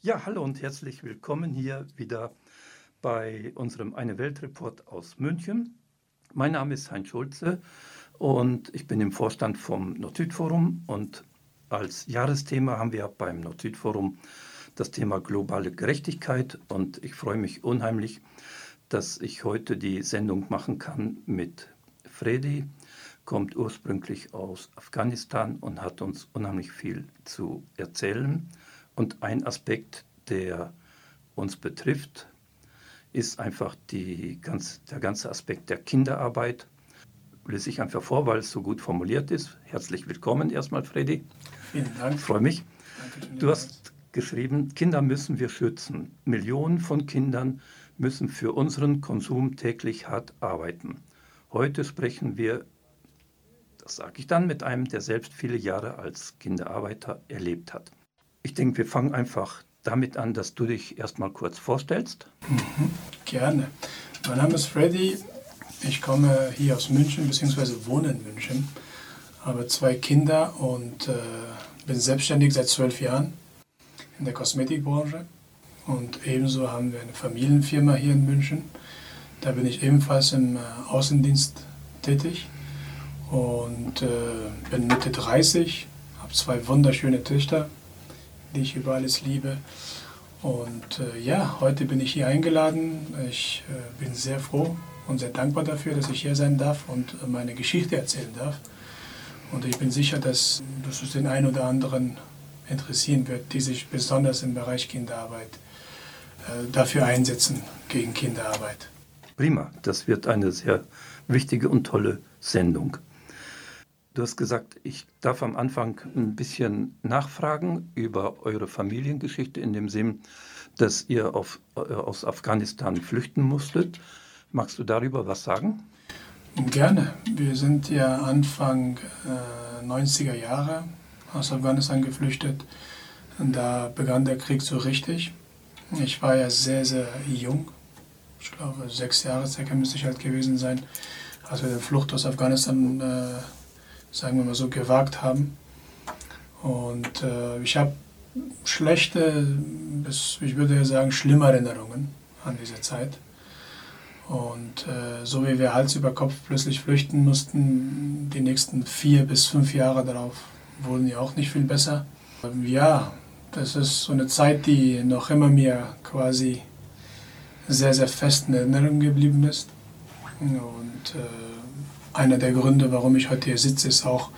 Ja, hallo und herzlich willkommen hier wieder bei unserem Eine Welt Report aus München. Mein Name ist Heinz Schulze und ich bin im Vorstand vom Nord-Süd-Forum und als Jahresthema haben wir beim Nord-Süd-Forum das Thema globale Gerechtigkeit und ich freue mich unheimlich, dass ich heute die Sendung machen kann mit Fredi, kommt ursprünglich aus Afghanistan und hat uns unheimlich viel zu erzählen. Und ein Aspekt, der uns betrifft, ist einfach die ganz, der ganze Aspekt der Kinderarbeit. Lese ich einfach vor, weil es so gut formuliert ist. Herzlich willkommen erstmal, Freddy. Vielen Dank. Ich freue mich. Du hast geschrieben, Kinder müssen wir schützen. Millionen von Kindern müssen für unseren Konsum täglich hart arbeiten. Heute sprechen wir, das sage ich dann, mit einem, der selbst viele Jahre als Kinderarbeiter erlebt hat. Ich denke, wir fangen einfach damit an, dass du dich erstmal kurz vorstellst. Mhm, gerne. Mein Name ist Freddy. Ich komme hier aus München, beziehungsweise wohne in München. Habe zwei Kinder und äh, bin selbstständig seit zwölf Jahren in der Kosmetikbranche. Und ebenso haben wir eine Familienfirma hier in München. Da bin ich ebenfalls im äh, Außendienst tätig und äh, bin Mitte 30, habe zwei wunderschöne Töchter die ich über alles liebe. Und äh, ja, heute bin ich hier eingeladen. Ich äh, bin sehr froh und sehr dankbar dafür, dass ich hier sein darf und äh, meine Geschichte erzählen darf. Und ich bin sicher, dass, dass es den einen oder anderen interessieren wird, die sich besonders im Bereich Kinderarbeit äh, dafür einsetzen, gegen Kinderarbeit. Prima, das wird eine sehr wichtige und tolle Sendung. Du hast gesagt, ich darf am Anfang ein bisschen nachfragen über eure Familiengeschichte in dem Sinn, dass ihr auf, äh, aus Afghanistan flüchten musstet. Magst du darüber was sagen? Gerne. Wir sind ja Anfang äh, 90er Jahre aus Afghanistan geflüchtet. Da begann der Krieg so richtig. Ich war ja sehr, sehr jung. Ich glaube, sechs Jahre circa müsste ich halt gewesen sein, als wir die Flucht aus Afghanistan äh, sagen wir mal so, gewagt haben. Und äh, ich habe schlechte, bis, ich würde sagen, schlimme Erinnerungen an diese Zeit. Und äh, so wie wir Hals über Kopf plötzlich flüchten mussten, die nächsten vier bis fünf Jahre darauf wurden ja auch nicht viel besser. Ja, das ist so eine Zeit, die noch immer mir quasi sehr, sehr fest in Erinnerung geblieben ist. Und äh, einer der Gründe, warum ich heute hier sitze, ist auch,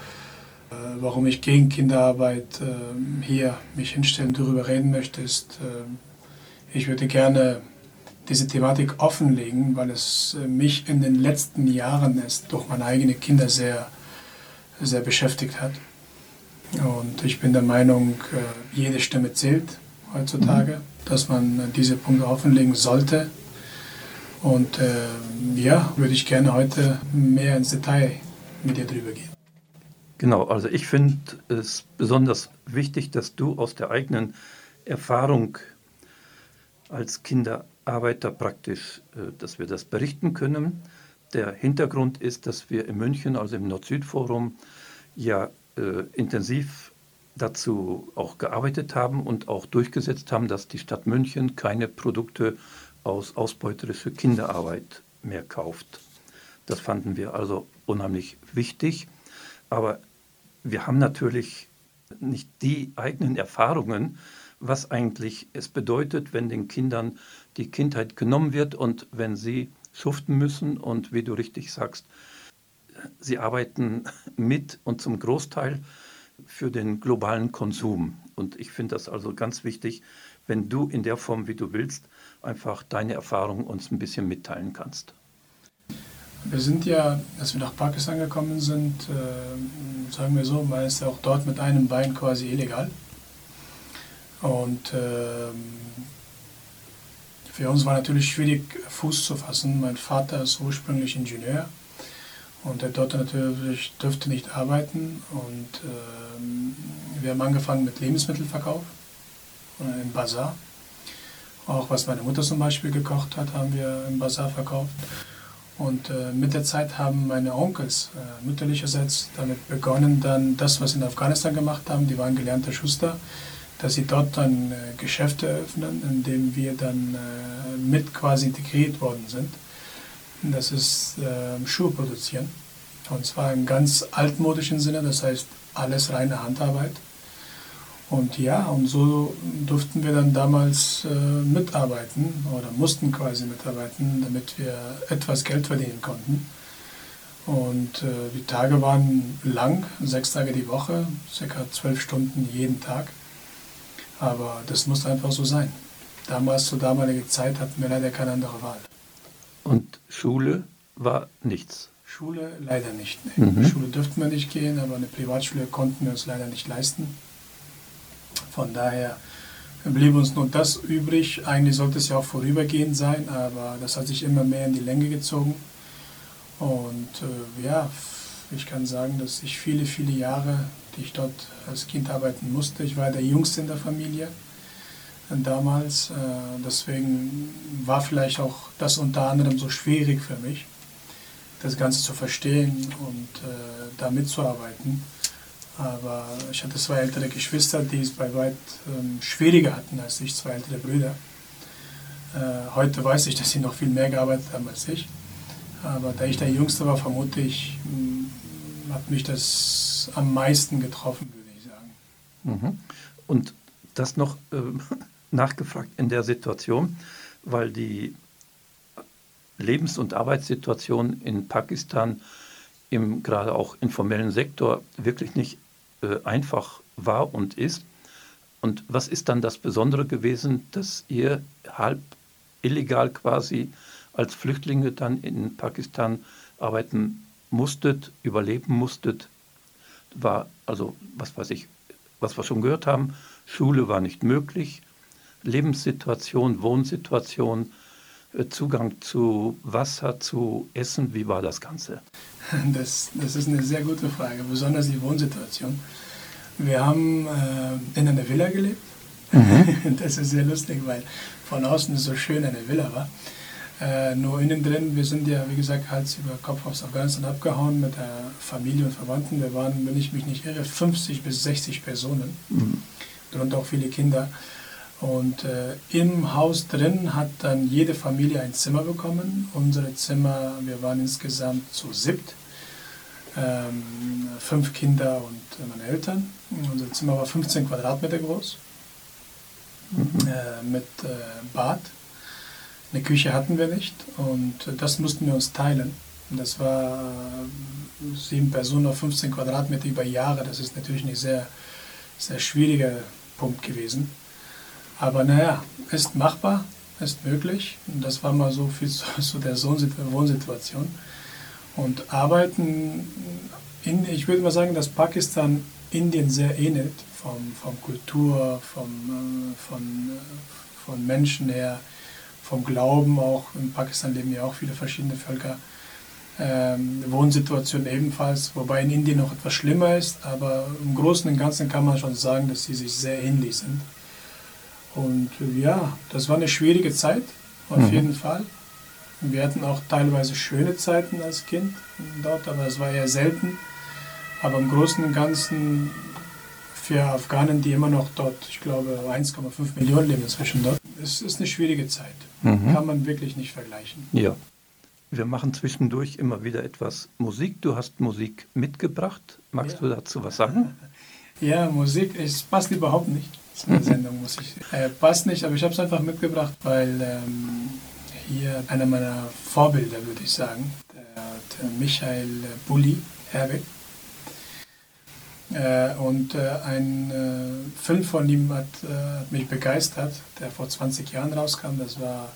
äh, warum ich gegen Kinderarbeit äh, hier mich hinstellen, darüber reden möchte, ist, äh, ich würde gerne diese Thematik offenlegen, weil es äh, mich in den letzten Jahren erst durch meine eigenen Kinder sehr, sehr beschäftigt hat. Und ich bin der Meinung, äh, jede Stimme zählt heutzutage, mhm. dass man diese Punkte offenlegen sollte und äh, ja, würde ich gerne heute mehr ins Detail mit dir drüber gehen. Genau, also ich finde es besonders wichtig, dass du aus der eigenen Erfahrung als Kinderarbeiter praktisch, äh, dass wir das berichten können. Der Hintergrund ist, dass wir in München, also im Nord-Süd-Forum, ja äh, intensiv dazu auch gearbeitet haben und auch durchgesetzt haben, dass die Stadt München keine Produkte aus ausbeuterischer Kinderarbeit mehr kauft. Das fanden wir also unheimlich wichtig. Aber wir haben natürlich nicht die eigenen Erfahrungen, was eigentlich es bedeutet, wenn den Kindern die Kindheit genommen wird und wenn sie schuften müssen und wie du richtig sagst, sie arbeiten mit und zum Großteil für den globalen Konsum. Und ich finde das also ganz wichtig, wenn du in der Form, wie du willst, einfach deine Erfahrungen uns ein bisschen mitteilen kannst. Wir sind ja, als wir nach Pakistan gekommen sind, äh, sagen wir so, man ist ja auch dort mit einem Bein quasi illegal. Und äh, für uns war natürlich schwierig, Fuß zu fassen. Mein Vater ist ursprünglich Ingenieur und er dort natürlich dürfte nicht arbeiten. Und äh, wir haben angefangen mit Lebensmittelverkauf im Bazar. Auch was meine Mutter zum Beispiel gekocht hat, haben wir im Bazar verkauft. Und äh, mit der Zeit haben meine Onkels äh, mütterlicherseits damit begonnen, dann das, was sie in Afghanistan gemacht haben, die waren gelernte Schuster, dass sie dort dann äh, Geschäfte eröffnen, in denen wir dann äh, mit quasi integriert worden sind. Das ist äh, Schuhe produzieren. Und zwar im ganz altmodischen Sinne, das heißt alles reine Handarbeit. Und ja, und so durften wir dann damals äh, mitarbeiten oder mussten quasi mitarbeiten, damit wir etwas Geld verdienen konnten. Und äh, die Tage waren lang, sechs Tage die Woche, circa zwölf Stunden jeden Tag. Aber das musste einfach so sein. Damals, zur damaligen Zeit, hatten wir leider keine andere Wahl. Und Schule war nichts? Schule leider nicht. Nee. Mhm. Schule dürften wir nicht gehen, aber eine Privatschule konnten wir uns leider nicht leisten. Von daher blieb uns nur das übrig. Eigentlich sollte es ja auch vorübergehend sein, aber das hat sich immer mehr in die Länge gezogen. Und äh, ja, ich kann sagen, dass ich viele, viele Jahre, die ich dort als Kind arbeiten musste, ich war der Jüngste in der Familie damals. Äh, deswegen war vielleicht auch das unter anderem so schwierig für mich, das Ganze zu verstehen und äh, da mitzuarbeiten. Aber ich hatte zwei ältere Geschwister, die es bei weit ähm, schwieriger hatten als ich, zwei ältere Brüder. Äh, heute weiß ich, dass sie noch viel mehr gearbeitet haben als ich. Aber da ich der Jüngste war, vermute ich, mh, hat mich das am meisten getroffen, würde ich sagen. Mhm. Und das noch äh, nachgefragt in der Situation, weil die Lebens- und Arbeitssituation in Pakistan im gerade auch informellen Sektor wirklich nicht äh, einfach war und ist. Und was ist dann das Besondere gewesen, dass ihr halb illegal quasi als Flüchtlinge dann in Pakistan arbeiten musstet, überleben musstet? War also, was weiß ich, was wir schon gehört haben, Schule war nicht möglich, Lebenssituation, Wohnsituation, Zugang zu Wasser, zu Essen, wie war das Ganze? Das, das ist eine sehr gute Frage, besonders die Wohnsituation. Wir haben äh, in einer Villa gelebt. Mhm. Das ist sehr lustig, weil von außen so schön eine Villa war. Äh, nur innen drin, wir sind ja, wie gesagt, Hals über Kopf aus Afghanistan abgehauen mit der Familie und Verwandten. Wir waren, wenn ich mich nicht irre, 50 bis 60 Personen, mhm. darunter auch viele Kinder. Und äh, im Haus drin hat dann jede Familie ein Zimmer bekommen. Unsere Zimmer, wir waren insgesamt zu siebt. Ähm, fünf Kinder und meine Eltern. Unser Zimmer war 15 Quadratmeter groß, mhm. äh, mit äh, Bad. Eine Küche hatten wir nicht und das mussten wir uns teilen. Das war äh, sieben Personen auf 15 Quadratmeter über Jahre. Das ist natürlich ein sehr, sehr schwieriger Punkt gewesen. Aber naja, ist machbar, ist möglich. Und das war mal so viel zu, der Wohnsituation. Und arbeiten, in, ich würde mal sagen, dass Pakistan Indien sehr ähnelt, vom, vom Kultur, vom, äh, von, äh, von Menschen her, vom Glauben auch. In Pakistan leben ja auch viele verschiedene Völker. Ähm, Wohnsituation ebenfalls, wobei in Indien noch etwas schlimmer ist, aber im Großen und Ganzen kann man schon sagen, dass sie sich sehr ähnlich sind. Und ja, das war eine schwierige Zeit, auf mhm. jeden Fall. Wir hatten auch teilweise schöne Zeiten als Kind dort, aber es war eher selten. Aber im Großen und Ganzen für Afghanen, die immer noch dort, ich glaube, 1,5 Millionen leben inzwischen dort, es ist eine schwierige Zeit. Mhm. Kann man wirklich nicht vergleichen. Ja. Wir machen zwischendurch immer wieder etwas Musik. Du hast Musik mitgebracht. Magst ja. du dazu was sagen? Ja, Musik, es passt überhaupt nicht zu der Sendung, muss ich. Äh, passt nicht, aber ich habe es einfach mitgebracht, weil ähm, hier einer meiner Vorbilder, würde ich sagen, der, der Michael Bulli Herwig. Äh, und äh, ein äh, Film von ihm hat, äh, hat, mich begeistert, der vor 20 Jahren rauskam. Das war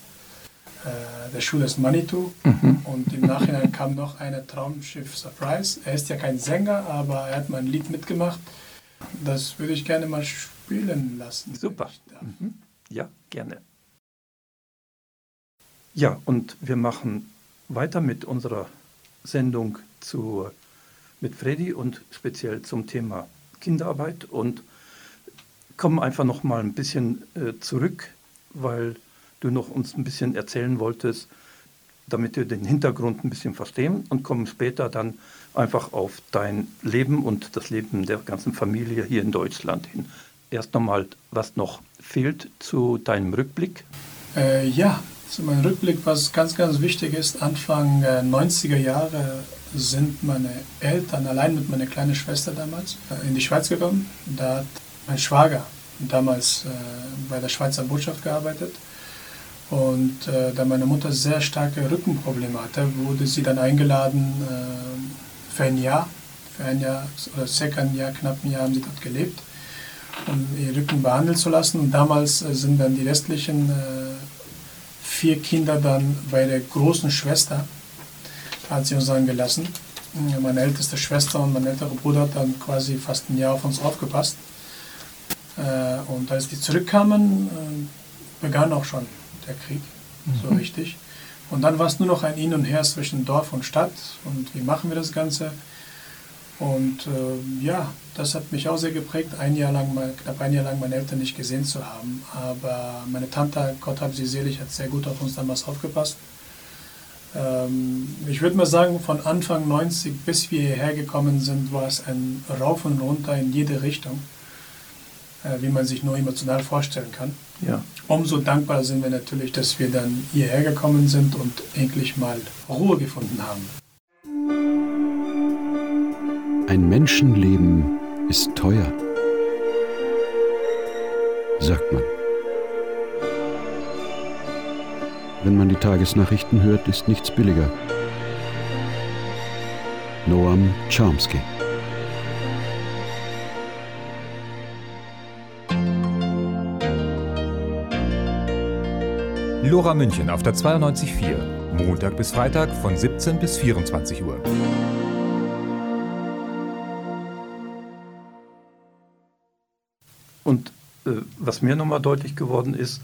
äh, der Schuh des Manitou. Mhm. Und im Nachhinein kam noch eine Traumschiff Surprise. Er ist ja kein Sänger, aber er hat mal ein Lied mitgemacht. Das würde ich gerne mal spielen lassen. Super. Mhm. Ja, gerne. Ja, und wir machen weiter mit unserer Sendung zu, mit Freddy und speziell zum Thema Kinderarbeit und kommen einfach noch mal ein bisschen äh, zurück, weil du noch uns ein bisschen erzählen wolltest, damit wir den Hintergrund ein bisschen verstehen und kommen später dann einfach auf dein Leben und das Leben der ganzen Familie hier in Deutschland hin erst nochmal, was noch fehlt zu deinem Rückblick? Äh, ja, zu meinem Rückblick, was ganz, ganz wichtig ist, Anfang äh, 90er Jahre sind meine Eltern allein mit meiner kleinen Schwester damals äh, in die Schweiz gekommen. Da hat mein Schwager damals äh, bei der Schweizer Botschaft gearbeitet. Und äh, da meine Mutter sehr starke Rückenprobleme hatte, wurde sie dann eingeladen äh, für ein Jahr, für ein Jahr oder circa ein Jahr, knapp ein Jahr haben sie dort gelebt, um ihr Rücken behandeln zu lassen. Und damals äh, sind dann die restlichen äh, vier Kinder dann bei der großen Schwester, hat sie uns dann gelassen. Meine älteste Schwester und mein älterer Bruder hat dann quasi fast ein Jahr auf uns aufgepasst. Äh, und als die zurückkamen, begann auch schon der Krieg, mhm. so richtig. Und dann war es nur noch ein Hin und Her zwischen Dorf und Stadt und wie machen wir das Ganze. Und äh, ja, das hat mich auch sehr geprägt, ein Jahr lang, mal, knapp ein Jahr lang meine Eltern nicht gesehen zu haben. Aber meine Tante, Gott hab sie selig, hat sehr gut auf uns damals aufgepasst. Ähm, ich würde mal sagen, von Anfang 90 bis wir hierher gekommen sind, war es ein Rauf und Runter in jede Richtung, wie man sich nur emotional vorstellen kann. Ja. Umso dankbarer sind wir natürlich, dass wir dann hierher gekommen sind und endlich mal Ruhe gefunden haben. Ein Menschenleben ist teuer, sagt man. Wenn man die Tagesnachrichten hört, ist nichts billiger. Noam Chomsky. Lora München auf der 92.4. Montag bis Freitag von 17 bis 24 Uhr. Und äh, was mir nochmal deutlich geworden ist,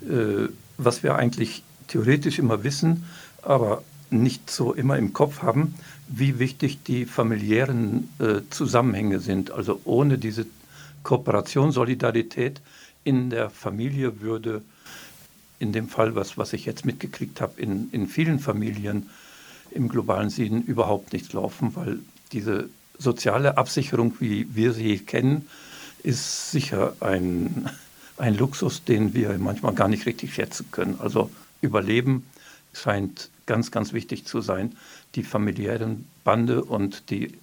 äh, was wir eigentlich theoretisch immer wissen, aber nicht so immer im Kopf haben, wie wichtig die familiären äh, Zusammenhänge sind. Also ohne diese Kooperation, Solidarität in der Familie würde in dem Fall, was, was ich jetzt mitgekriegt habe, in, in vielen Familien im globalen Süden überhaupt nichts laufen, weil diese soziale Absicherung, wie wir sie kennen, ist sicher ein, ein Luxus, den wir manchmal gar nicht richtig schätzen können. Also Überleben scheint ganz, ganz wichtig zu sein. Die familiären Bande und die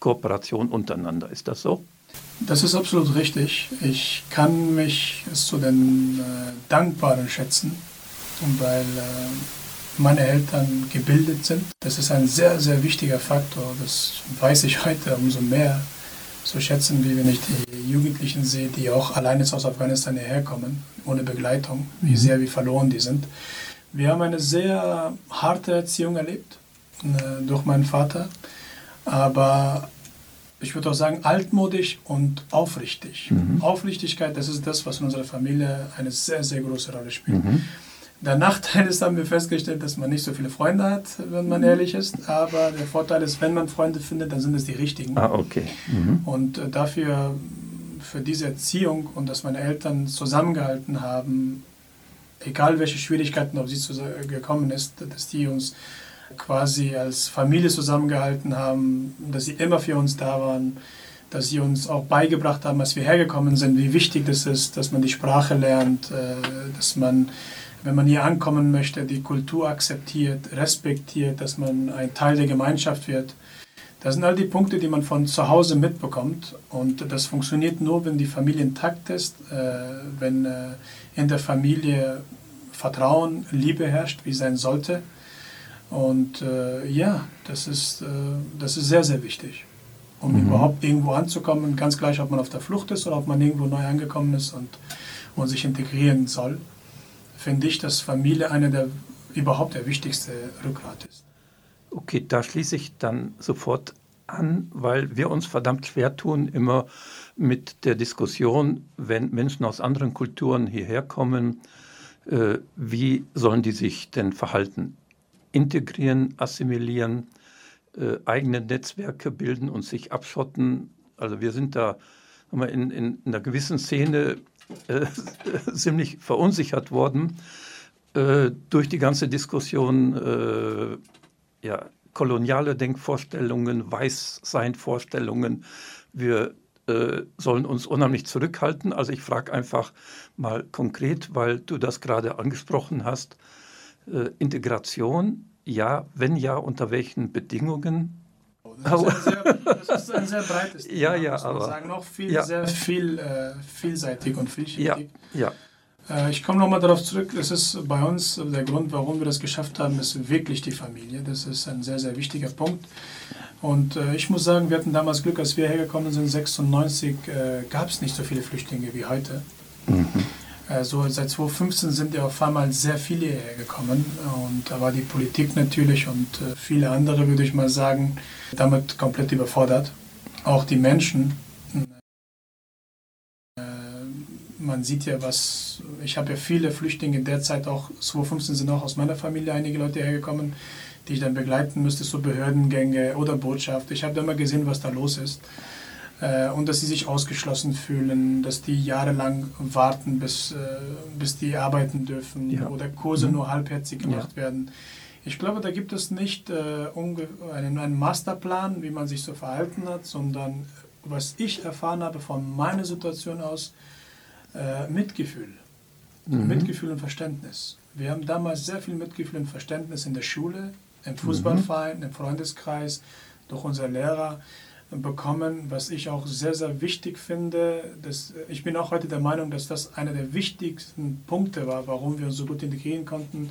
Kooperation untereinander. Ist das so? Das ist absolut richtig. Ich kann mich zu den äh, Dankbaren schätzen, weil äh, meine Eltern gebildet sind. Das ist ein sehr, sehr wichtiger Faktor. Das weiß ich heute umso mehr zu schätzen, wie wenn ich die Jugendlichen sehe, die auch alleine aus Afghanistan hierher kommen, ohne Begleitung, wie sehr wie verloren die sind. Wir haben eine sehr harte Erziehung erlebt äh, durch meinen Vater, aber ich würde auch sagen, altmodisch und aufrichtig. Mhm. Aufrichtigkeit, das ist das, was in unserer Familie eine sehr, sehr große Rolle spielt. Mhm. Der Nachteil ist, haben wir festgestellt, dass man nicht so viele Freunde hat, wenn man ehrlich ist. Aber der Vorteil ist, wenn man Freunde findet, dann sind es die richtigen. Ah, okay. Mhm. Und äh, dafür, für diese Erziehung und dass meine Eltern zusammengehalten haben, egal welche Schwierigkeiten auf sie gekommen ist, dass die uns quasi als Familie zusammengehalten haben, dass sie immer für uns da waren, dass sie uns auch beigebracht haben, als wir hergekommen sind, wie wichtig das ist, dass man die Sprache lernt, äh, dass man wenn man hier ankommen möchte, die Kultur akzeptiert, respektiert, dass man ein Teil der Gemeinschaft wird. Das sind all die Punkte, die man von zu Hause mitbekommt. Und das funktioniert nur, wenn die Familie intakt ist, äh, wenn äh, in der Familie Vertrauen, Liebe herrscht, wie sein sollte. Und äh, ja, das ist, äh, das ist sehr, sehr wichtig, um mhm. überhaupt irgendwo anzukommen, ganz gleich, ob man auf der Flucht ist oder ob man irgendwo neu angekommen ist und, und sich integrieren soll finde ich, dass Familie eine der überhaupt der wichtigste Rückgrat ist. Okay, da schließe ich dann sofort an, weil wir uns verdammt schwer tun, immer mit der Diskussion, wenn Menschen aus anderen Kulturen hierher kommen, äh, wie sollen die sich denn verhalten? Integrieren, assimilieren, äh, eigene Netzwerke bilden und sich abschotten. Also wir sind da in, in, in einer gewissen Szene äh, ziemlich verunsichert worden äh, durch die ganze Diskussion, äh, ja, koloniale Denkvorstellungen, Weißsein-Vorstellungen. Wir äh, sollen uns unheimlich zurückhalten. Also ich frage einfach mal konkret, weil du das gerade angesprochen hast. Äh, Integration, ja, wenn ja, unter welchen Bedingungen? Das ist, sehr, das ist, ein sehr, breites Thema, ja, ja, muss man aber, sagen. Noch viel, ja. sehr viel, äh, vielseitig und vielschichtig. Ja, ja. Äh, ich komme nochmal darauf zurück, es ist bei uns der Grund, warum wir das geschafft haben, ist wirklich die Familie. Das ist ein sehr, sehr wichtiger Punkt. Und äh, ich muss sagen, wir hatten damals Glück, als wir hergekommen sind, 96, äh, gab es nicht so viele Flüchtlinge wie heute. Mhm. Also seit 2015 sind ja auf einmal sehr viele hierher gekommen und da war die Politik natürlich und äh, viele andere, würde ich mal sagen, damit komplett überfordert. Auch die Menschen. Äh, man sieht ja, was. Ich habe ja viele Flüchtlinge derzeit auch, 2015 sind auch aus meiner Familie einige Leute hergekommen, die ich dann begleiten müsste, so Behördengänge oder Botschaft. Ich habe da immer gesehen, was da los ist. Äh, und dass sie sich ausgeschlossen fühlen, dass die jahrelang warten, bis, äh, bis die arbeiten dürfen ja. oder Kurse mhm. nur halbherzig gemacht ja. werden. Ich glaube, da gibt es nicht äh, einen, einen Masterplan, wie man sich so verhalten hat, sondern was ich erfahren habe von meiner Situation aus, äh, Mitgefühl. Mhm. Mitgefühl und Verständnis. Wir haben damals sehr viel Mitgefühl und Verständnis in der Schule, im Fußballverein, mhm. im Freundeskreis, durch unsere Lehrer bekommen, was ich auch sehr, sehr wichtig finde. Dass, ich bin auch heute der Meinung, dass das einer der wichtigsten Punkte war, warum wir uns so gut integrieren konnten,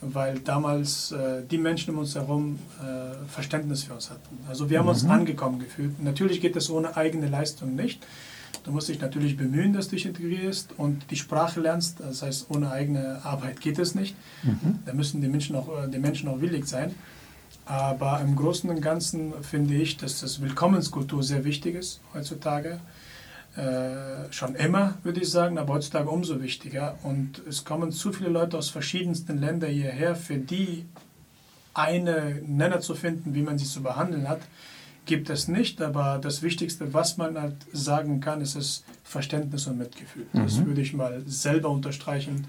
weil damals äh, die Menschen um uns herum äh, Verständnis für uns hatten. Also wir haben mhm. uns angekommen gefühlt. Natürlich geht das ohne eigene Leistung nicht. Du musst dich natürlich bemühen, dass du dich integrierst und die Sprache lernst. Das heißt, ohne eigene Arbeit geht es nicht. Mhm. Da müssen die Menschen auch, äh, die Menschen auch willig sein. Aber im Großen und Ganzen finde ich, dass das Willkommenskultur sehr wichtig ist heutzutage. Äh, schon immer, würde ich sagen, aber heutzutage umso wichtiger. Und es kommen zu viele Leute aus verschiedensten Ländern hierher, für die eine Nenner zu finden, wie man sie zu behandeln hat, gibt es nicht. Aber das Wichtigste, was man halt sagen kann, ist das Verständnis und Mitgefühl. Mhm. Das würde ich mal selber unterstreichen.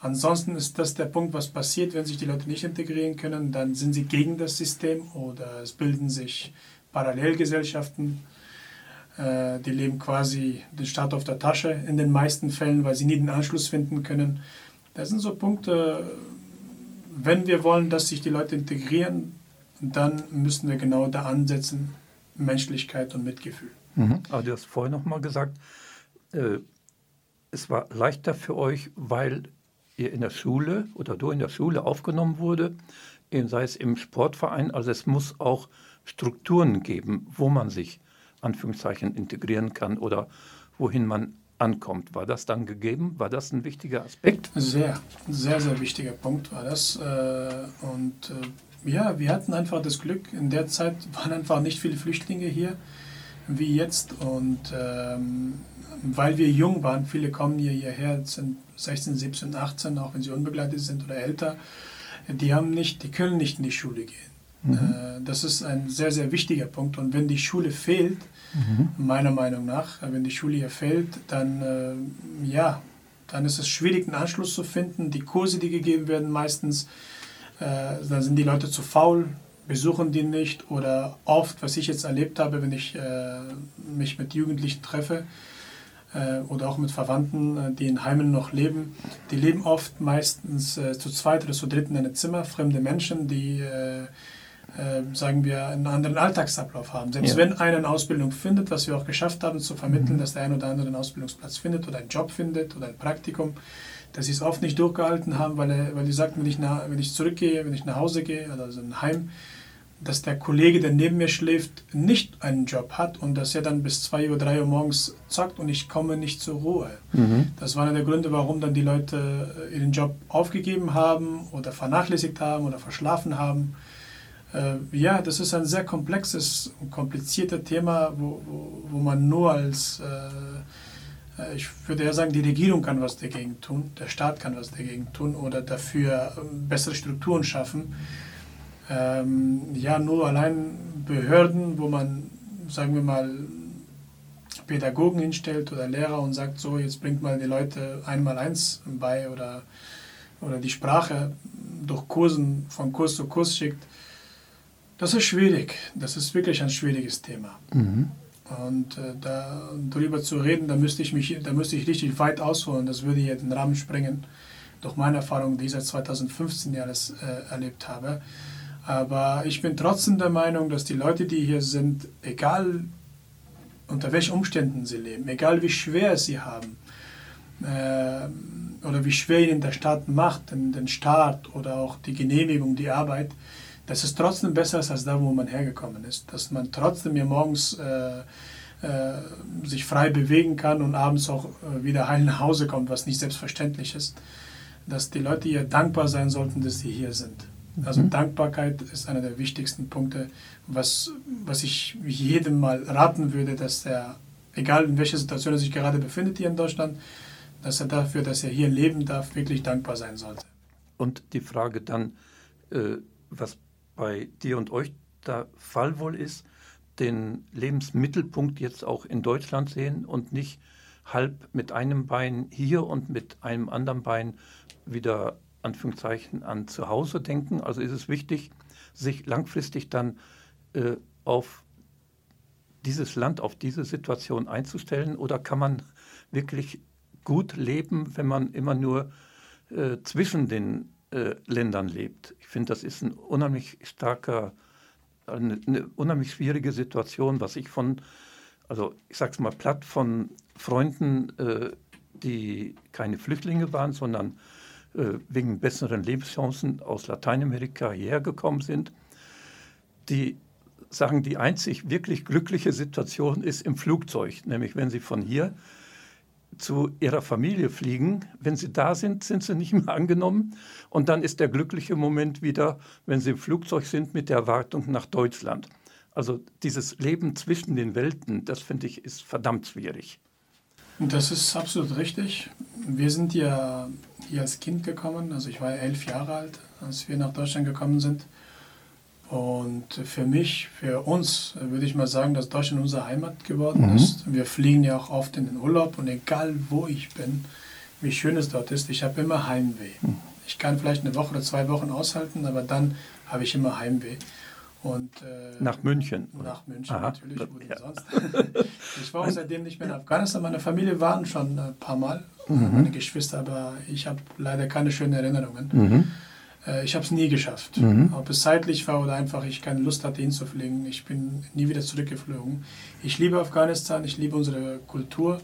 Ansonsten ist das der Punkt, was passiert, wenn sich die Leute nicht integrieren können, dann sind sie gegen das System oder es bilden sich Parallelgesellschaften. Äh, die leben quasi den Staat auf der Tasche in den meisten Fällen, weil sie nie den Anschluss finden können. Das sind so Punkte, wenn wir wollen, dass sich die Leute integrieren, dann müssen wir genau da ansetzen, Menschlichkeit und Mitgefühl. Mhm. Aber du hast vorher noch mal gesagt, äh, es war leichter für euch, weil ihr in der Schule oder du in der Schule aufgenommen wurde, sei es im Sportverein. Also es muss auch Strukturen geben, wo man sich Anführungszeichen integrieren kann oder wohin man ankommt. War das dann gegeben? War das ein wichtiger Aspekt? Sehr, sehr, sehr wichtiger Punkt war das. Äh, und äh, ja, wir hatten einfach das Glück, in der Zeit waren einfach nicht viele Flüchtlinge hier wie jetzt. Und ähm, weil wir jung waren, viele kommen hier hierher, sind 16, 17, 18, auch wenn sie unbegleitet sind oder älter, die haben nicht, die können nicht in die Schule gehen. Mhm. Äh, das ist ein sehr, sehr wichtiger Punkt. Und wenn die Schule fehlt, mhm. meiner Meinung nach, wenn die Schule hier fehlt, dann äh, ja, dann ist es schwierig, einen Anschluss zu finden. Die Kurse, die gegeben werden, meistens, äh, dann sind die Leute zu faul, besuchen die nicht oder oft, was ich jetzt erlebt habe, wenn ich äh, mich mit Jugendlichen treffe, äh, oder auch mit Verwandten, äh, die in Heimen noch leben. Die leben oft meistens äh, zu zweit oder zu dritt in einem Zimmer, fremde Menschen, die, sagen wir, einen anderen Alltagsablauf haben. Selbst ja. wenn einer eine Ausbildung findet, was wir auch geschafft haben zu vermitteln, mhm. dass der ein oder andere einen Ausbildungsplatz findet oder einen Job findet oder ein Praktikum, dass sie es oft nicht durchgehalten haben, weil, er, weil die sagten, wenn ich, nach, wenn ich zurückgehe, wenn ich nach Hause gehe, also ein Heim, dass der Kollege, der neben mir schläft, nicht einen Job hat und dass er dann bis 2 Uhr, 3 Uhr morgens zockt und ich komme nicht zur Ruhe. Mhm. Das war einer der Gründe, warum dann die Leute äh, ihren Job aufgegeben haben oder vernachlässigt haben oder verschlafen haben. Äh, ja, das ist ein sehr komplexes und kompliziertes Thema, wo, wo, wo man nur als, äh, äh, ich würde ja sagen, die Regierung kann was dagegen tun, der Staat kann was dagegen tun oder dafür ähm, bessere Strukturen schaffen ähm, ja, nur allein Behörden, wo man, sagen wir mal, Pädagogen hinstellt oder Lehrer und sagt, so, jetzt bringt mal die Leute einmal eins bei oder, oder die Sprache durch Kursen von Kurs zu Kurs schickt, das ist schwierig. Das ist wirklich ein schwieriges Thema. Mhm. Und äh, da, darüber zu reden, da müsste ich mich, da müsste ich richtig weit ausholen. Das würde hier den Rahmen sprengen. Durch meine Erfahrung, die ich seit 2015 Jahres äh, erlebt habe. Aber ich bin trotzdem der Meinung, dass die Leute, die hier sind, egal unter welchen Umständen sie leben, egal wie schwer sie haben äh, oder wie schwer ihnen der Staat macht, den, den Staat oder auch die Genehmigung, die Arbeit, dass es trotzdem besser ist als da, wo man hergekommen ist. Dass man trotzdem hier morgens äh, äh, sich frei bewegen kann und abends auch äh, wieder heil nach Hause kommt, was nicht selbstverständlich ist. Dass die Leute hier dankbar sein sollten, dass sie hier sind. Also mhm. Dankbarkeit ist einer der wichtigsten Punkte, was, was ich jedem mal raten würde, dass er, egal in welcher Situation er sich gerade befindet hier in Deutschland, dass er dafür, dass er hier leben darf, wirklich dankbar sein sollte. Und die Frage dann, äh, was bei dir und euch der Fall wohl ist, den Lebensmittelpunkt jetzt auch in Deutschland sehen und nicht halb mit einem Bein hier und mit einem anderen Bein wieder Anführungszeichen an zu Hause denken. Also ist es wichtig, sich langfristig dann äh, auf dieses Land, auf diese Situation einzustellen oder kann man wirklich gut leben, wenn man immer nur äh, zwischen den äh, Ländern lebt. Ich finde, das ist ein unheimlich starker, eine, eine, unheimlich schwierige Situation, was ich von, also ich sage es mal platt, von Freunden, äh, die keine Flüchtlinge waren, sondern wegen besseren Lebenschancen aus Lateinamerika hierher gekommen sind, die sagen, die einzig wirklich glückliche Situation ist im Flugzeug, nämlich wenn sie von hier zu ihrer Familie fliegen. Wenn sie da sind, sind sie nicht mehr angenommen. Und dann ist der glückliche Moment wieder, wenn sie im Flugzeug sind mit der Erwartung nach Deutschland. Also dieses Leben zwischen den Welten, das finde ich, ist verdammt schwierig. Das ist absolut richtig. Wir sind ja hier als Kind gekommen. Also ich war elf Jahre alt, als wir nach Deutschland gekommen sind. Und für mich, für uns, würde ich mal sagen, dass Deutschland unsere Heimat geworden mhm. ist. Wir fliegen ja auch oft in den Urlaub und egal wo ich bin, wie schön es dort ist, ich habe immer Heimweh. Mhm. Ich kann vielleicht eine Woche oder zwei Wochen aushalten, aber dann habe ich immer Heimweh. Und, äh, nach München? Nach München Aha. natürlich, wo ja. sonst. ich war auch seitdem nicht mehr in Afghanistan. Meine Familie waren schon ein paar Mal, mhm. meine Geschwister, aber ich habe leider keine schönen Erinnerungen. Mhm. Äh, ich habe es nie geschafft. Mhm. Ob es zeitlich war oder einfach ich keine Lust hatte, hinzufliegen. Ich bin nie wieder zurückgeflogen. Ich liebe Afghanistan, ich liebe unsere Kultur.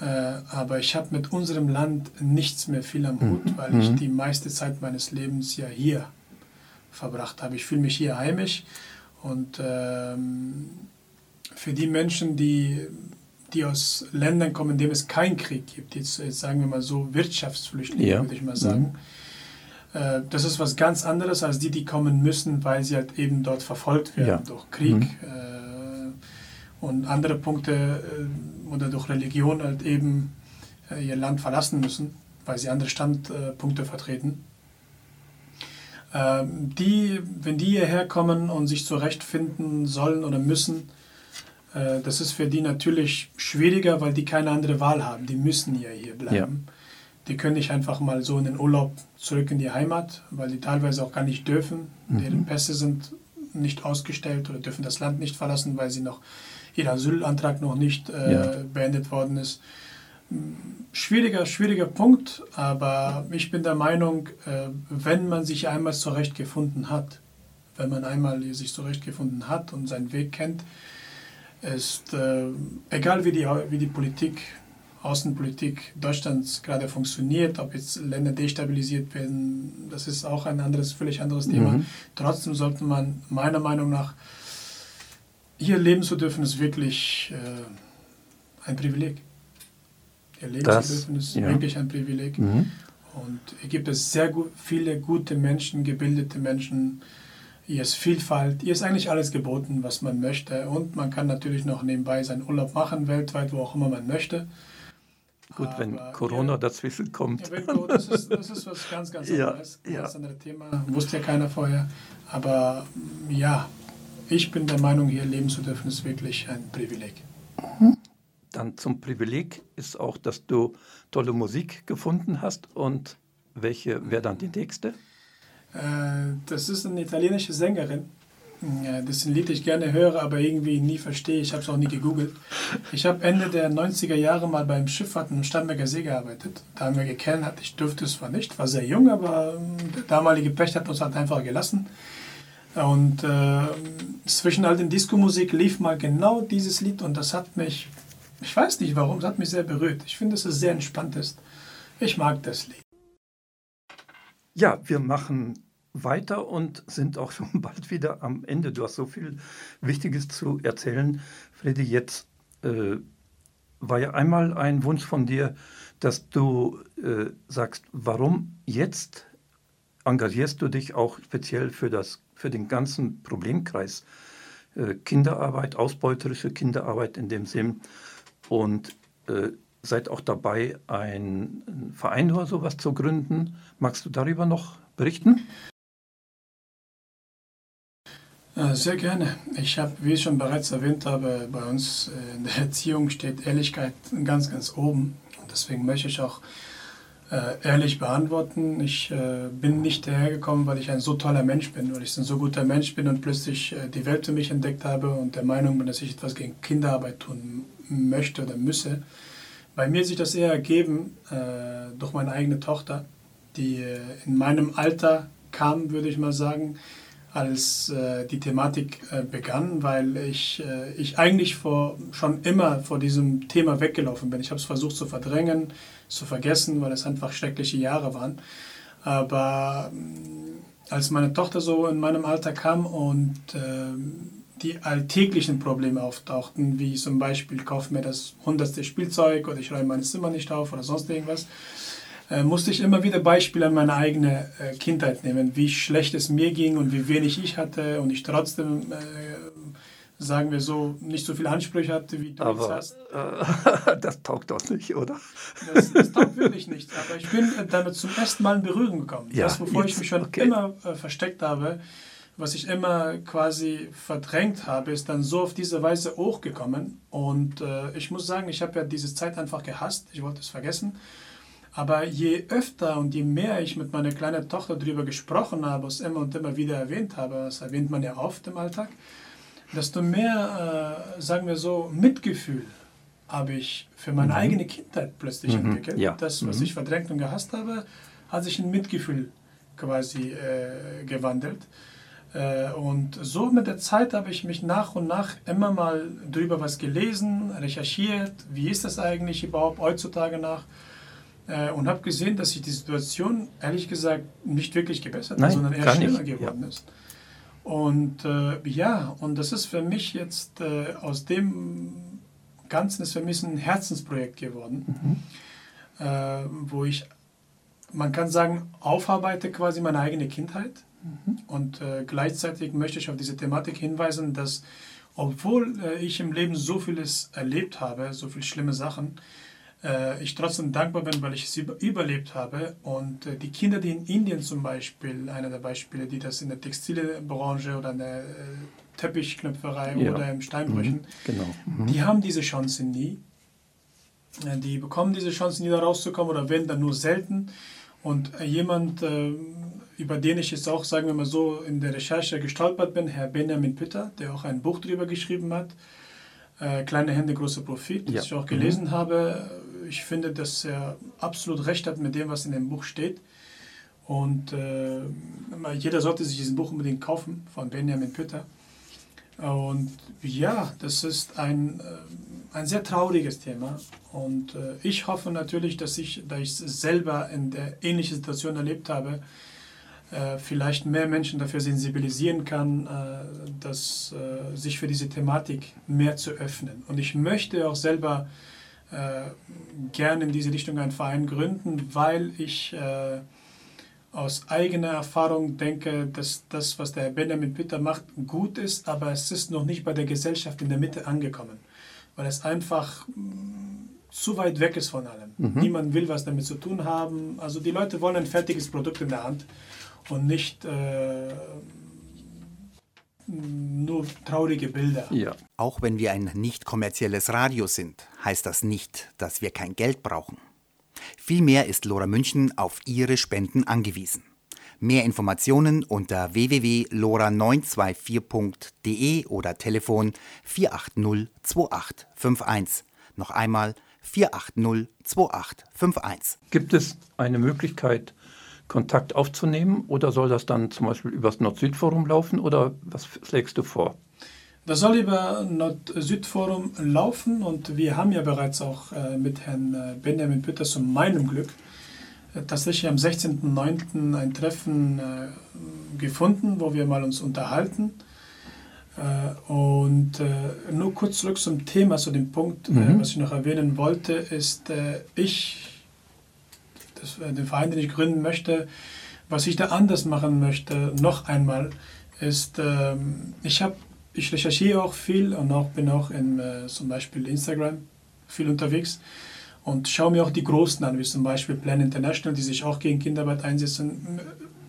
Äh, aber ich habe mit unserem Land nichts mehr viel am Hut, mhm. weil ich mhm. die meiste Zeit meines Lebens ja hier verbracht habe. Ich fühle mich hier heimisch. Und ähm, für die Menschen, die, die aus Ländern kommen, in denen es keinen Krieg gibt, jetzt, jetzt sagen wir mal so Wirtschaftsflüchtlinge, ja. würde ich mal sagen, mhm äh, das ist was ganz anderes als die, die kommen müssen, weil sie halt eben dort verfolgt werden ja. durch Krieg mhm. Äh, und andere Punkte äh, oder durch Religion halt eben ihr Land verlassen müssen, weil sie andere Standpunkte vertreten. Ähm, die, wenn die hierher kommen und sich zurechtfinden sollen oder müssen, das ist für die natürlich schwieriger, weil die keine andere Wahl haben. Die müssen ja hier bleiben. Ja. Die können nicht einfach mal so in den Urlaub zurück in die Heimat, weil die teilweise auch gar nicht dürfen. Mhm. Deren Pässe sind nicht ausgestellt oder dürfen das Land nicht verlassen, weil sie noch ihr Asylantrag noch nicht äh, ja. beendet worden ist. Schwieriger, schwieriger Punkt, aber ich bin der Meinung, äh, wenn man sich einmal zurechtgefunden hat, wenn man einmal sich zurechtgefunden hat und seinen Weg kennt, ist äh, egal wie die, wie die Politik Außenpolitik Deutschlands gerade funktioniert, ob jetzt Länder destabilisiert werden, das ist auch ein anderes, völlig anderes Thema. Mhm. Trotzdem sollte man meiner Meinung nach hier leben zu dürfen, ist wirklich äh, ein Privileg. Leben das, zu dürfen, ist ja. wirklich ein Privileg. Mhm. Und hier gibt es sehr gut, viele gute Menschen, gebildete Menschen. Hier ist Vielfalt, hier ist eigentlich alles geboten, was man möchte. Und man kann natürlich noch nebenbei seinen Urlaub machen, weltweit, wo auch immer man möchte. Gut, Aber wenn Corona ja, dazwischen kommt. Ja, das, ist, das ist was ganz, ganz anderes. Ja, ja. Das andere Thema. Wusste ja keiner vorher. Aber ja, ich bin der Meinung, hier leben zu dürfen, ist wirklich ein Privileg. Mhm. Dann zum Privileg ist auch, dass du tolle Musik gefunden hast. Und welche wäre dann die nächste? Äh, das ist eine italienische Sängerin. Das ist ein Lied, das ich gerne höre, aber irgendwie nie verstehe. Ich habe es auch nie gegoogelt. Ich habe Ende der 90er Jahre mal beim Schifffahrten im Starnberger See gearbeitet. Da haben wir gekellnert. Ich durfte es zwar nicht, war sehr jung, aber ähm, der damalige Pech hat uns halt einfach gelassen. Und äh, zwischen all den Disco-Musik lief mal genau dieses Lied und das hat mich, ich weiß nicht warum, es hat mich sehr berührt. Ich finde, dass es sehr entspannt ist. Ich mag das Lied. Ja, wir machen weiter und sind auch schon bald wieder am Ende. Du hast so viel Wichtiges zu erzählen. Freddy, jetzt äh, war ja einmal ein Wunsch von dir, dass du äh, sagst, warum jetzt engagierst du dich auch speziell für, das, für den ganzen Problemkreis äh, Kinderarbeit, ausbeuterische Kinderarbeit in dem Sinn und äh, seid auch dabei, einen Verein oder sowas zu gründen. Magst du darüber noch berichten? Äh, sehr gerne. Ich habe, wie ich schon bereits erwähnt habe, bei uns äh, in der Erziehung steht Ehrlichkeit ganz, ganz oben. Und deswegen möchte ich auch äh, ehrlich beantworten. Ich bin nicht dahergekommen, weil ich ein so toller Mensch bin, weil ich ein so guter Mensch bin und plötzlich die Welt für mich entdeckt habe und der Meinung bin, dass ich etwas gegen Kinderarbeit tun möchte oder müsse. Bei mir sich das eher ergeben durch meine eigene Tochter, die in meinem Alter kam, würde ich mal sagen als äh, die Thematik äh, begann, weil ich, äh, ich eigentlich vor, schon immer vor diesem Thema weggelaufen bin. Ich habe es versucht zu verdrängen, zu vergessen, weil es einfach schreckliche Jahre waren. Aber äh, als meine Tochter so in meinem Alter kam und ähm, die alltäglichen Probleme auftauchten, wie zum Beispiel, kauf mir das hundertste Spielzeug oder ich räume mein Zimmer nicht auf oder sonst irgendwas, äh, musste ich immer wieder Beispiele an meine eigene äh, Kindheit nehmen, wie schlecht es mir ging und wie wenig ich hatte und ich trotzdem, äh, sagen wir so, nicht so viele Ansprüche hatte, wie du aber, jetzt hast. Das taugt doch nicht, oder? Das, das taugt wirklich nicht. Aber ich bin damit zum ersten Mal in Berührung gekommen. Ja, das, wovor jetzt, ich mich schon okay. immer versteckt habe, was ich immer quasi verdrängt habe, ist dann so auf diese Weise hochgekommen. Und äh, ich muss sagen, ich habe ja diese Zeit einfach gehasst. Ich wollte es vergessen. Aber je öfter und je mehr ich mit meiner kleinen Tochter darüber gesprochen habe, es immer und immer wieder erwähnt habe, das erwähnt man ja oft im Alltag, desto mehr, äh, sagen wir so, Mitgefühl habe ich für meine mhm. eigene Kindheit plötzlich mhm. entwickelt. Ja. Das, was mhm. ich verdrängt und gehasst habe, hat sich in Mitgefühl quasi äh, gewandelt. Äh, und so mit der Zeit habe ich mich nach und nach immer mal darüber was gelesen, recherchiert, wie ist das eigentlich überhaupt heutzutage nach äh, und habe gesehen, dass sich die Situation ehrlich gesagt nicht wirklich gebessert hat, sondern eher schlimmer geworden ja. ist. Und äh, ja, und das ist für mich jetzt äh, aus dem Ganzen ist für mich ein Herzensprojekt geworden, mhm. äh, wo ich, man kann sagen, aufarbeite quasi meine eigene Kindheit. Und äh, gleichzeitig möchte ich auf diese Thematik hinweisen, dass obwohl äh, ich im Leben so vieles erlebt habe, so viele schlimme Sachen, äh, ich trotzdem dankbar bin, weil ich es überlebt habe. Und äh, die Kinder, die in Indien zum Beispiel, einer der Beispiele, die das in der Textilbranche oder in der äh, Teppichknöpferei ja. oder im Steinbrüchen, mhm. genau. Mhm. die haben diese Chance nie. Die bekommen diese Chance nie da rauszukommen oder wenn dann nur selten. Und jemand, über den ich jetzt auch, sagen wir mal so, in der Recherche gestolpert bin, Herr Benjamin Pitter, der auch ein Buch darüber geschrieben hat, Kleine Hände, großer Profit, das ja. ich auch gelesen mhm. habe, ich finde, dass er absolut recht hat mit dem, was in dem Buch steht. Und äh, jeder sollte sich dieses Buch unbedingt kaufen von Benjamin Pütter. Und ja, das ist ein, äh, ein sehr trauriges Thema. Und äh, ich hoffe natürlich, dass ich, da ich es selber in der ähnlichen Situation erlebt habe, äh, vielleicht mehr Menschen dafür sensibilisieren kann, äh, dass, äh, sich für diese Thematik mehr zu öffnen. Und ich möchte auch selber äh, gerne in diese Richtung einen Verein gründen, weil ich äh, aus eigener Erfahrung denke, dass das, was der Herr Benjamin Pitter macht, gut ist, aber es ist noch nicht bei der Gesellschaft in der Mitte angekommen, weil es einfach mm, zu weit weg ist von allem. Mhm. Niemand will was damit zu tun haben. Also die Leute wollen ein fertiges Produkt in der Hand und nicht äh, nur traurige Bilder. Ja. Auch wenn wir ein nicht kommerzielles Radio sind, heißt das nicht, dass wir kein Geld brauchen. Vielmehr ist Lora München auf ihre Spenden angewiesen. Mehr Informationen unter www.lora924.de oder Telefon 480 2851. Noch einmal 480 2851. Gibt es eine Möglichkeit, Kontakt aufzunehmen oder soll das dann zum Beispiel übers Nord-Süd-Forum laufen oder was schlägst du vor? Das soll über Nord-Süd-Forum laufen und wir haben ja bereits auch äh, mit Herrn äh, Benjamin Pütter zu meinem Glück tatsächlich am 16.09. ein Treffen äh, gefunden, wo wir mal uns unterhalten. Äh, und äh, nur kurz zurück zum Thema, zu dem Punkt, äh, mhm. was ich noch erwähnen wollte, ist, äh, ich, das, äh, den Verein, den ich gründen möchte, was ich da anders machen möchte, noch einmal, ist, ähm, ich habe ich recherchiere auch viel und auch bin auch in zum Beispiel Instagram viel unterwegs und schaue mir auch die Großen an, wie zum Beispiel Plan International, die sich auch gegen Kinderarbeit einsetzen.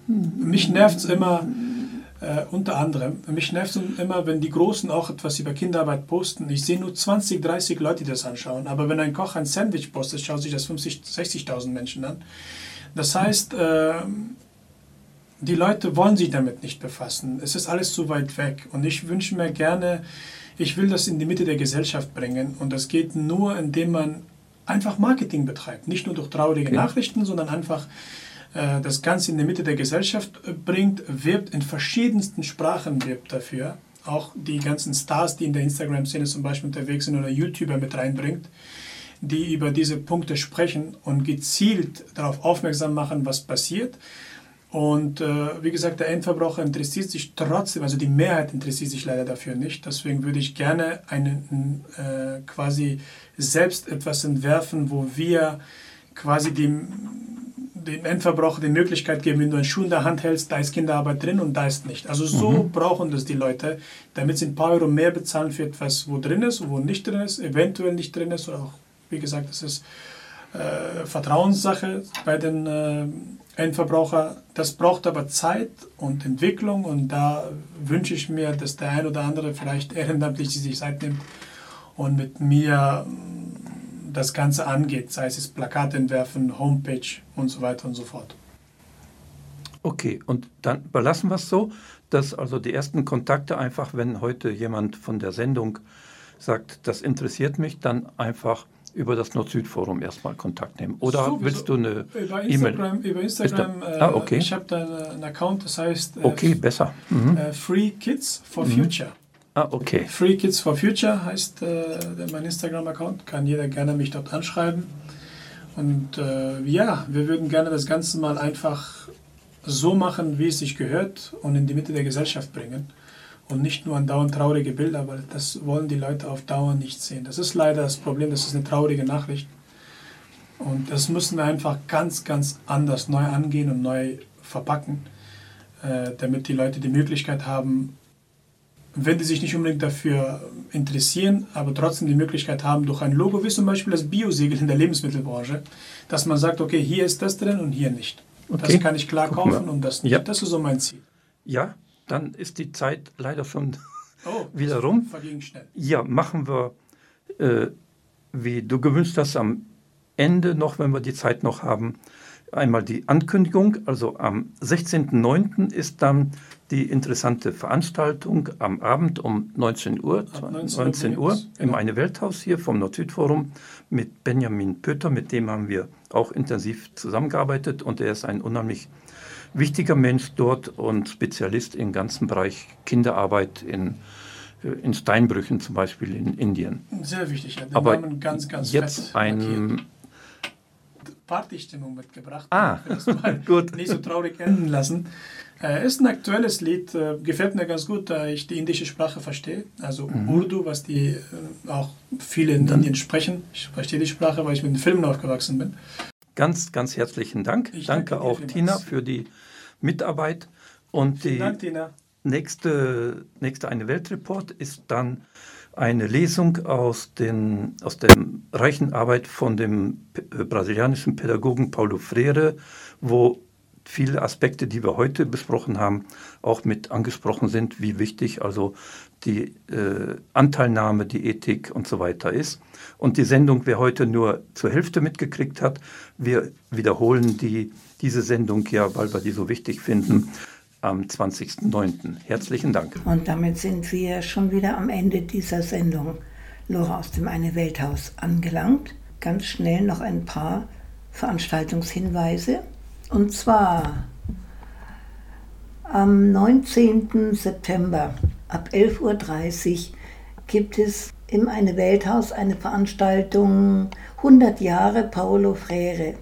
Mich nervt es immer, äh, unter anderem, mich nervt es immer, wenn die Großen auch etwas über Kinderarbeit posten. Ich sehe nur 20, 30 Leute, die das anschauen. Aber wenn ein Koch ein Sandwich postet, schauen sich das 50, 60.000 Menschen an. Das heißt, äh, die Leute wollen sich damit nicht befassen. Es ist alles zu weit weg. Und ich wünsche mir gerne, ich will das in die Mitte der Gesellschaft bringen. Und das geht nur, indem man einfach Marketing betreibt. Nicht nur durch traurige okay. Nachrichten, sondern einfach das Ganze in die Mitte der Gesellschaft äh, bringt, wirbt in verschiedensten Sprachen wirbt dafür. Auch die ganzen Stars, die in der Instagram-Szene zum Beispiel unterwegs sind oder YouTuber mit reinbringt, die über diese Punkte sprechen und gezielt darauf aufmerksam machen, was passiert. Und äh, wie gesagt, der Endverbraucher interessiert sich trotzdem, also die Mehrheit interessiert sich leider dafür nicht. Deswegen würde ich gerne einen äh, quasi selbst etwas entwerfen, wo wir quasi dem, dem Endverbraucher die Möglichkeit geben, wenn du einen Schuh in der Hand hältst, da ist Kinderarbeit drin und da ist nicht. Also so mhm. brauchen das die Leute, damit sie ein paar Euro mehr bezahlen für etwas, wo drin ist wo nicht drin ist, eventuell nicht drin ist oder auch, wie gesagt, das ist äh, Vertrauenssache bei den äh, Endverbraucher. Das braucht aber Zeit und Entwicklung und da wünsche ich mir, dass der ein oder andere vielleicht ehrenamtlich sich Zeit nimmt und mit mir das Ganze angeht, sei es Plakat entwerfen, Homepage und so weiter und so fort. Okay, und dann belassen wir es so, dass also die ersten Kontakte einfach, wenn heute jemand von der Sendung sagt, das interessiert mich, dann einfach über das Nord-Süd-Forum erstmal Kontakt nehmen. Oder so, willst du eine E-Mail? Über Instagram. Äh, ah, okay. Ich habe da einen Account, das heißt äh, okay, besser. Mhm. Äh, Free Kids for mhm. Future. Ah, okay. Free Kids for Future heißt äh, mein Instagram-Account. Kann jeder gerne mich dort anschreiben. Und äh, ja, wir würden gerne das Ganze mal einfach so machen, wie es sich gehört und in die Mitte der Gesellschaft bringen und nicht nur andauernd traurige Bilder, weil das wollen die Leute auf Dauer nicht sehen. Das ist leider das Problem, das ist eine traurige Nachricht. Und das müssen wir einfach ganz, ganz anders neu angehen und neu verpacken, äh, damit die Leute die Möglichkeit haben, wenn die sich nicht unbedingt dafür interessieren, aber trotzdem die Möglichkeit haben, durch ein Logo, wie zum Beispiel das Biosiegel in der Lebensmittelbranche, dass man sagt, okay, hier ist das drin und hier nicht. Okay. Das kann ich klar kaufen und das nicht. Ja. Das ist so mein Ziel. Ja, dann ist die Zeit leider schon oh, wieder rum. Verging schnell. Ja, machen wir, äh, wie du gewünscht hast, am Ende noch, wenn wir die Zeit noch haben, einmal die Ankündigung. Also am 16.09. ist dann die interessante Veranstaltung am Abend um 19 Uhr, 19, 19 Uhr im genau. Eine Welthaus hier vom Nord-Süd-Forum mit Benjamin Pötter, mit dem haben wir auch intensiv zusammengearbeitet und er ist ein unheimlich wichtiger Mensch dort und Spezialist im ganzen Bereich Kinderarbeit in, äh, in Steinbrüchen zum Beispiel in Indien. Sehr wichtig, ja. Den Aber Namen ganz, ganz jetzt ein Partystimmung mitgebracht. Ah, gut. Nicht so traurig enden lassen. Äh, ist ein aktuelles Lied, äh, gefällt mir ganz gut, da ich die indische Sprache verstehe. Also mhm. Urdu, was die äh, auch viele in Indien sprechen. Ich verstehe die Sprache, weil ich mit den Filmen aufgewachsen bin. Ganz, ganz herzlichen Dank. Ich danke, danke auch Tina für die Mitarbeit. Und Vielen die Dank, Tina. Nächste, nächste Eine Weltreport ist dann eine Lesung aus, den, aus der reichen Arbeit von dem äh, brasilianischen Pädagogen Paulo Freire, wo viele Aspekte, die wir heute besprochen haben, auch mit angesprochen sind, wie wichtig also die äh, Anteilnahme, die Ethik und so weiter ist. Und die Sendung, wer heute nur zur Hälfte mitgekriegt hat, wir wiederholen die, diese Sendung ja, weil wir die so wichtig finden, am 20.09. Herzlichen Dank. Und damit sind wir schon wieder am Ende dieser Sendung Lora aus dem Eine Welthaus angelangt. Ganz schnell noch ein paar Veranstaltungshinweise. Und zwar am 19. September ab 11.30 Uhr gibt es im Eine Welthaus eine Veranstaltung 100 Jahre Paolo Freire.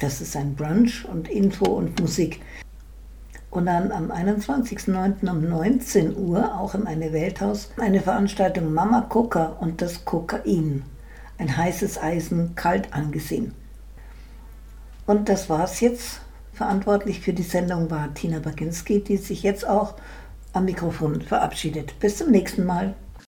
Das ist ein Brunch und Info und Musik. Und dann am 21.09. um 19 Uhr, auch im Eine Welthaus, eine Veranstaltung Mama Coca und das Kokain. Ein heißes Eisen, kalt angesehen. Und das war's jetzt. Verantwortlich für die Sendung war Tina Baginski, die sich jetzt auch am Mikrofon verabschiedet. Bis zum nächsten Mal.